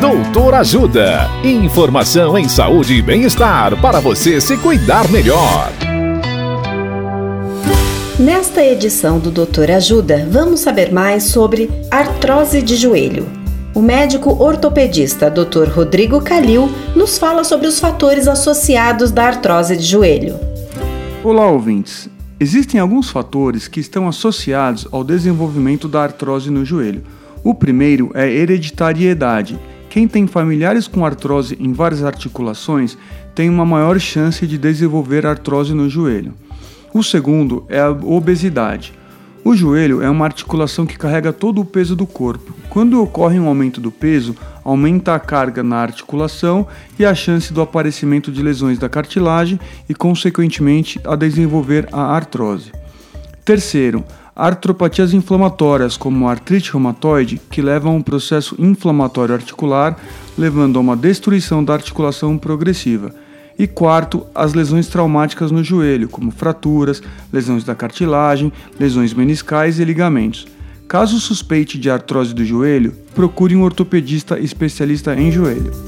Doutor Ajuda. Informação em saúde e bem-estar para você se cuidar melhor. Nesta edição do Doutor Ajuda, vamos saber mais sobre artrose de joelho. O médico ortopedista Dr. Rodrigo Calil nos fala sobre os fatores associados da artrose de joelho. Olá, ouvintes. Existem alguns fatores que estão associados ao desenvolvimento da artrose no joelho. O primeiro é hereditariedade. Quem tem familiares com artrose em várias articulações tem uma maior chance de desenvolver artrose no joelho. O segundo é a obesidade. O joelho é uma articulação que carrega todo o peso do corpo. Quando ocorre um aumento do peso, aumenta a carga na articulação e a chance do aparecimento de lesões da cartilagem e, consequentemente, a desenvolver a artrose. Terceiro, artropatias inflamatórias, como artrite reumatoide, que levam a um processo inflamatório articular, levando a uma destruição da articulação progressiva. E quarto, as lesões traumáticas no joelho, como fraturas, lesões da cartilagem, lesões meniscais e ligamentos. Caso suspeite de artrose do joelho, procure um ortopedista especialista em joelho.